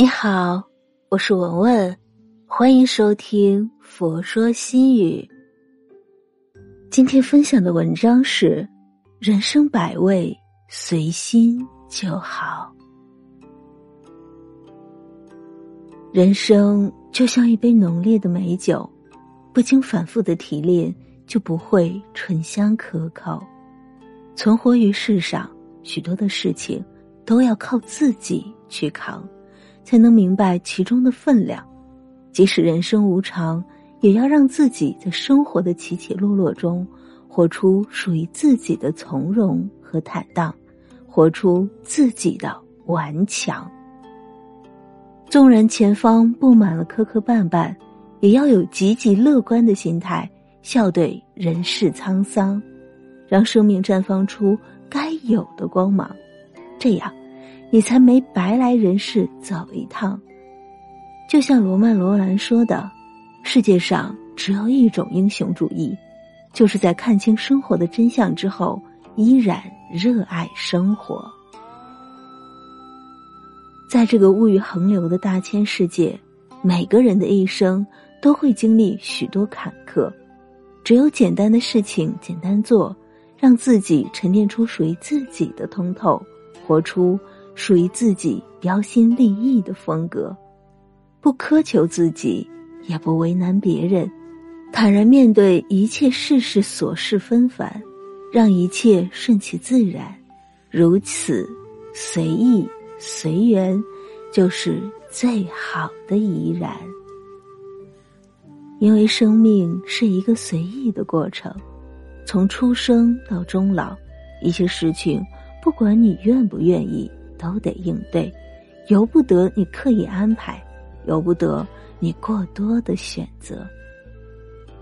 你好，我是文文，欢迎收听《佛说心语》。今天分享的文章是：人生百味，随心就好。人生就像一杯浓烈的美酒，不经反复的提炼，就不会醇香可口。存活于世上，许多的事情都要靠自己去扛。才能明白其中的分量，即使人生无常，也要让自己在生活的起起落落中，活出属于自己的从容和坦荡，活出自己的顽强。纵然前方布满了磕磕绊绊，也要有积极乐观的心态，笑对人世沧桑，让生命绽放出该有的光芒。这样。你才没白来人世走一趟。就像罗曼·罗兰说的：“世界上只有一种英雄主义，就是在看清生活的真相之后，依然热爱生活。”在这个物欲横流的大千世界，每个人的一生都会经历许多坎坷。只有简单的事情简单做，让自己沉淀出属于自己的通透，活出。属于自己标新立异的风格，不苛求自己，也不为难别人，坦然面对一切世事琐事纷繁，让一切顺其自然，如此随意随缘，就是最好的怡然。因为生命是一个随意的过程，从出生到终老，一些事情，不管你愿不愿意。都得应对，由不得你刻意安排，由不得你过多的选择。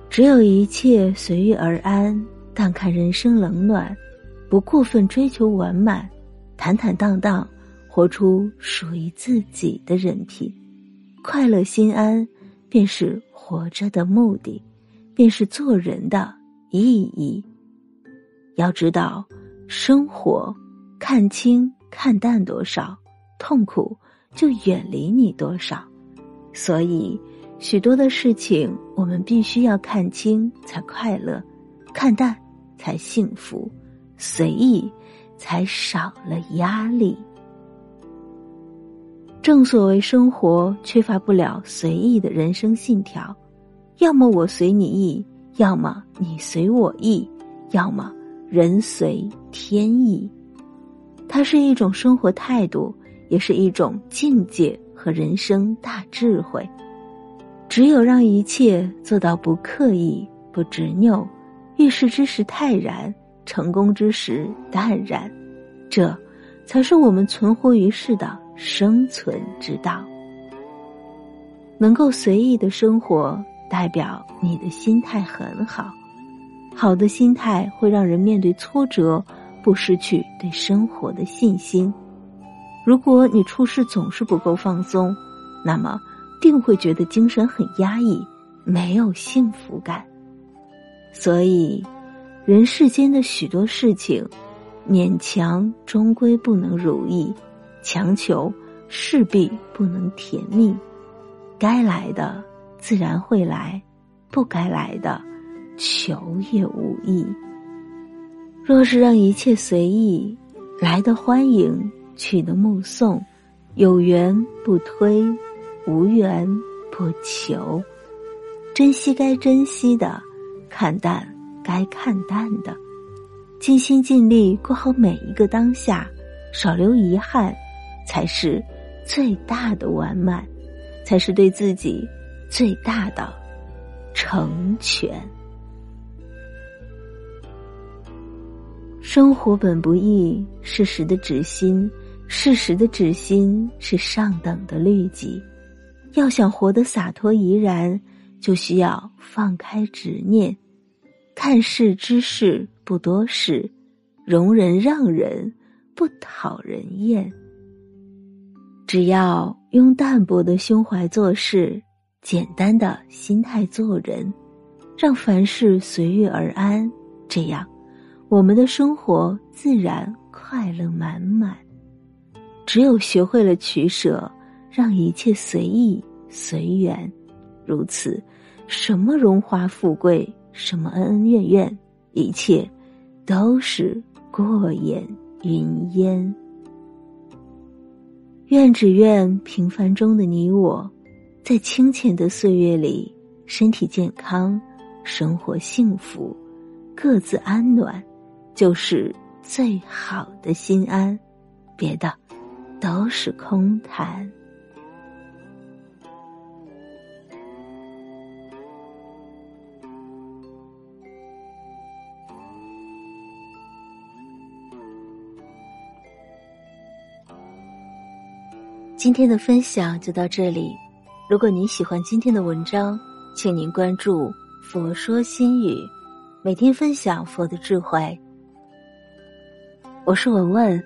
只有一切随遇而安，淡看人生冷暖，不过分追求完满，坦坦荡荡，活出属于自己的人品，快乐心安，便是活着的目的，便是做人的意义。要知道，生活看清。看淡多少，痛苦就远离你多少。所以，许多的事情我们必须要看清才快乐，看淡才幸福，随意才少了压力。正所谓，生活缺乏不了随意的人生信条：要么我随你意，要么你随我意，要么人随天意。它是一种生活态度，也是一种境界和人生大智慧。只有让一切做到不刻意、不执拗，遇事之时泰然，成功之时淡然，这才是我们存活于世的生存之道。能够随意的生活，代表你的心态很好。好的心态会让人面对挫折。不失去对生活的信心。如果你处事总是不够放松，那么定会觉得精神很压抑，没有幸福感。所以，人世间的许多事情，勉强终归不能如意，强求势必不能甜蜜。该来的自然会来，不该来的，求也无益。若是让一切随意，来的欢迎，去的目送，有缘不推，无缘不求，珍惜该珍惜的，看淡该看淡的，尽心尽力过好每一个当下，少留遗憾，才是最大的完满，才是对自己最大的成全。生活本不易，适时的止心，适时的止心是上等的律己。要想活得洒脱怡然，就需要放开执念，看事之事不多事，容人让人不讨人厌。只要用淡泊的胸怀做事，简单的心态做人，让凡事随遇而安，这样。我们的生活自然快乐满满。只有学会了取舍，让一切随意随缘。如此，什么荣华富贵，什么恩恩怨怨，一切都是过眼云烟。愿只愿平凡中的你我，在清浅的岁月里，身体健康，生活幸福，各自安暖，就是最好的心安。别的，都是空谈。今天的分享就到这里。如果您喜欢今天的文章，请您关注“佛说心语”，每天分享佛的智慧。我是文文，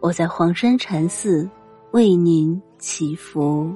我在黄山禅寺为您祈福。